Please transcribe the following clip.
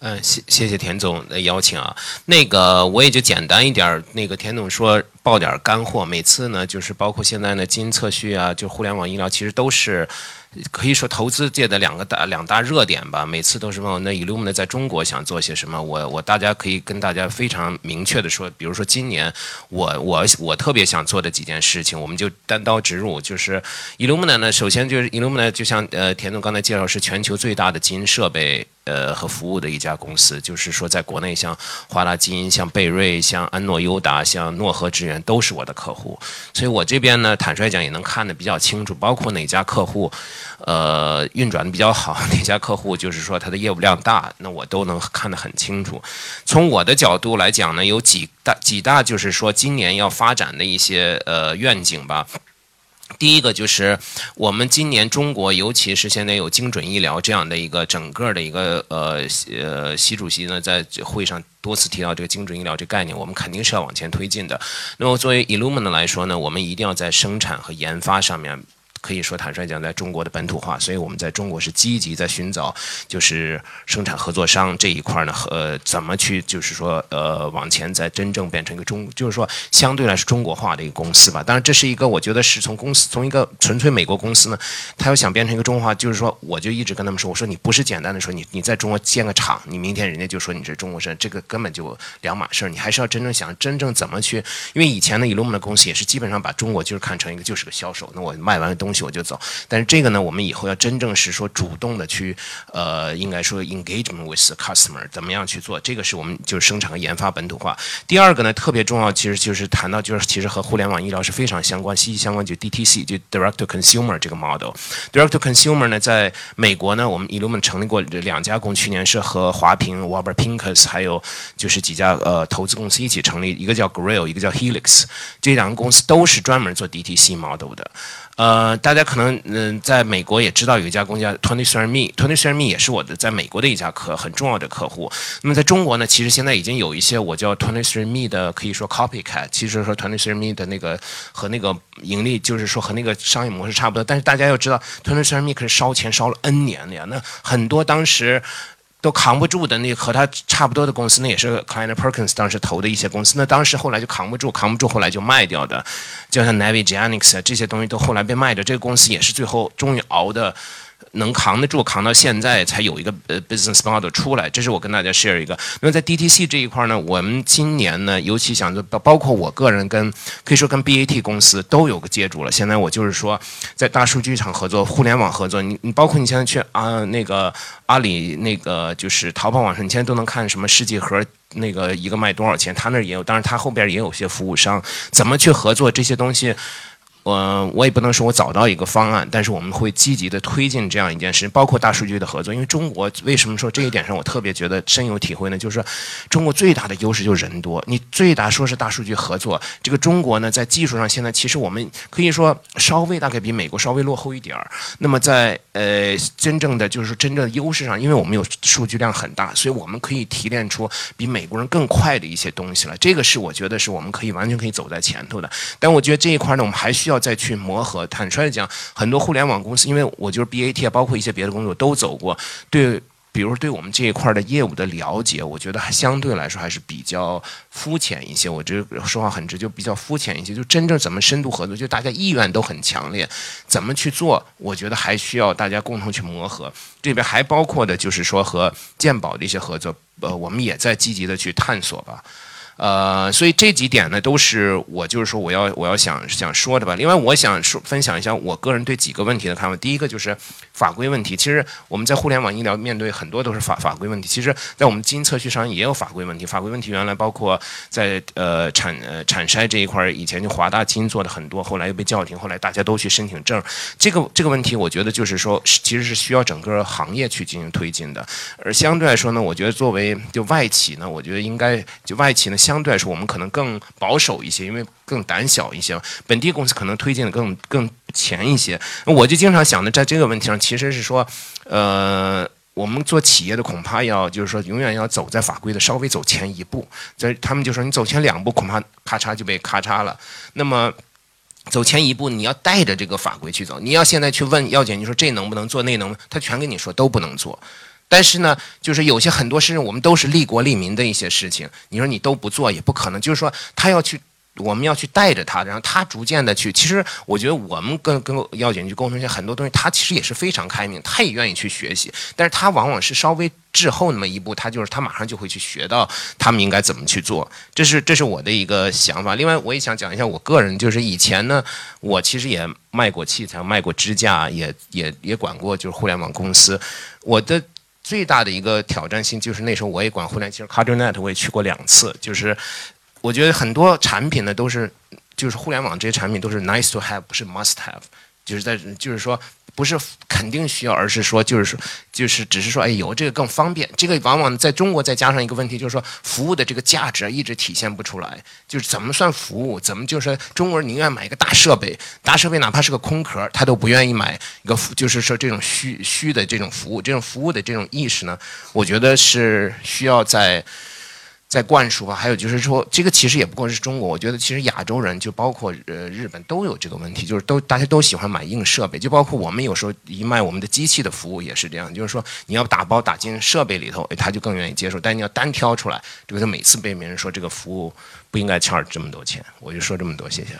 嗯，谢谢谢田总的邀请啊。那个我也就简单一点儿。那个田总说报点干货，每次呢就是包括现在呢基因测序啊，就互联网医疗，其实都是。可以说投资界的两个大两大热点吧，每次都是问我那 Illumina 在中国想做些什么，我我大家可以跟大家非常明确的说，比如说今年我我我特别想做的几件事情，我们就单刀直入，就是 Illumina 呢，首先就是 Illumina 就像呃田总刚才介绍，是全球最大的基因设备。呃，和服务的一家公司，就是说，在国内像华大基因、像贝瑞、像安诺优达、像诺和智源都是我的客户，所以我这边呢，坦率讲也能看得比较清楚，包括哪家客户，呃，运转的比较好，哪家客户就是说它的业务量大，那我都能看得很清楚。从我的角度来讲呢，有几大几大就是说今年要发展的一些呃愿景吧。第一个就是我们今年中国，尤其是现在有精准医疗这样的一个整个的一个呃呃，习主席呢在会上多次提到这个精准医疗这概念，我们肯定是要往前推进的。那么作为 Illumina 来说呢，我们一定要在生产和研发上面。可以说坦率讲，在中国的本土化，所以我们在中国是积极在寻找，就是生产合作商这一块呢，和怎么去就是说呃往前再真正变成一个中，就是说相对来说中国化的一个公司吧。当然，这是一个我觉得是从公司从一个纯粹美国公司呢，他要想变成一个中国化，就是说我就一直跟他们说，我说你不是简单的说你你在中国建个厂，你明天人家就说你是中国人，这个根本就两码事儿。你还是要真正想真正怎么去，因为以前的 Illum 的公司也是基本上把中国就是看成一个就是个销售，那我卖完东。西我就走，但是这个呢，我们以后要真正是说主动的去，呃，应该说 engagement with the customer，怎么样去做？这个是我们就是生产和研发本土化。第二个呢，特别重要，其实就是谈到就是其实和互联网医疗是非常相关、息息相关，就 DTC，就 direct to consumer 这个 model。direct to consumer 呢，在美国呢，我们 Illumin 成立过两家公司，去年是和华平 Warburg Pincus 还有就是几家呃投资公司一起成立，一个叫 Grail，一个叫 Helix，这两个公司都是专门做 DTC model 的。呃，大家可能嗯，在美国也知道有一家公司叫 Twenty Three Me，Twenty Three Me 也是我的在美国的一家客很重要的客户。那么在中国呢，其实现在已经有一些我叫 Twenty Three Me 的，可以说 copycat，其实说 Twenty Three Me 的那个和那个盈利，就是说和那个商业模式差不多。但是大家要知道，Twenty Three Me 可是烧钱烧了 N 年了呀，那很多当时。都扛不住的那和他差不多的公司，那也是 Kleiner Perkins 当时投的一些公司。那当时后来就扛不住，扛不住，后来就卖掉的，就像 Navigenics 这些东西都后来被卖掉。这个公司也是最后终于熬的。能扛得住，扛到现在才有一个呃 business model 出来，这是我跟大家 share 一个。那么在 DTC 这一块呢，我们今年呢，尤其想着包包括我个人跟可以说跟 BAT 公司都有个接触了。现在我就是说，在大数据厂合作、互联网合作，你你包括你现在去啊那个阿里那个就是淘宝网上，你现在都能看什么试剂盒那个一个卖多少钱，他那儿也有，当然他后边也有些服务商，怎么去合作这些东西。我我也不能说我找到一个方案，但是我们会积极的推进这样一件事，包括大数据的合作。因为中国为什么说这一点上我特别觉得深有体会呢？就是说，中国最大的优势就是人多。你最大说是大数据合作，这个中国呢，在技术上现在其实我们可以说稍微大概比美国稍微落后一点儿。那么在呃真正的就是说真正的优势上，因为我们有数据量很大，所以我们可以提炼出比美国人更快的一些东西来。这个是我觉得是我们可以完全可以走在前头的。但我觉得这一块呢，我们还需要。再去磨合，坦率的讲，很多互联网公司，因为我就是 BAT，包括一些别的工作都走过，对，比如对我们这一块的业务的了解，我觉得还相对来说还是比较肤浅一些。我这说话很直，就比较肤浅一些。就真正怎么深度合作，就大家意愿都很强烈，怎么去做，我觉得还需要大家共同去磨合。这边还包括的就是说和鉴宝的一些合作，呃，我们也在积极的去探索吧。呃，所以这几点呢，都是我就是说我要我要想想说的吧。另外，我想说分享一下我个人对几个问题的看法。第一个就是法规问题。其实我们在互联网医疗面对很多都是法法规问题。其实，在我们基因测序上也有法规问题。法规问题原来包括在呃产呃产筛这一块，以前就华大基因做的很多，后来又被叫停，后来大家都去申请证。这个这个问题，我觉得就是说，其实是需要整个行业去进行推进的。而相对来说呢，我觉得作为就外企呢，我觉得应该就外企呢。相对来说，我们可能更保守一些，因为更胆小一些。本地公司可能推进的更更前一些。我就经常想的，在这个问题上，其实是说，呃，我们做企业的恐怕要就是说，永远要走在法规的稍微走前一步。在他们就说，你走前两步，恐怕咔嚓就被咔嚓了。那么走前一步，你要带着这个法规去走。你要现在去问药检，你说这能不能做，那能，他全跟你说都不能做。但是呢，就是有些很多事情，我们都是利国利民的一些事情，你说你都不做也不可能。就是说，他要去，我们要去带着他，然后他逐渐的去。其实我觉得我们跟跟药检局沟通一下很多东西，他其实也是非常开明，他也愿意去学习，但是他往往是稍微滞后那么一步，他就是他马上就会去学到他们应该怎么去做。这是这是我的一个想法。另外，我也想讲一下我个人，就是以前呢，我其实也卖过器材，卖过支架，也也也管过就是互联网公司，我的。最大的一个挑战性就是那时候我也管互联网，其实 CardioNet 我也去过两次，就是我觉得很多产品呢都是，就是互联网这些产品都是 nice to have，不是 must have，就是在就是说。不是肯定需要，而是说就是说就是只是说，哎，有这个更方便。这个往往在中国再加上一个问题，就是说服务的这个价值一直体现不出来。就是怎么算服务？怎么就是中国人宁愿买一个大设备，大设备哪怕是个空壳，他都不愿意买一个，就是说这种虚虚的这种服务，这种服务的这种意识呢？我觉得是需要在。在灌输啊，还有就是说，这个其实也不光是中国。我觉得其实亚洲人，就包括呃日本，都有这个问题，就是都大家都喜欢买硬设备，就包括我们有时候一卖我们的机器的服务也是这样，就是说你要打包打进设备里头，他就更愿意接受。但你要单挑出来，这个他每次被别人说这个服务不应该欠这么多钱，我就说这么多，谢谢。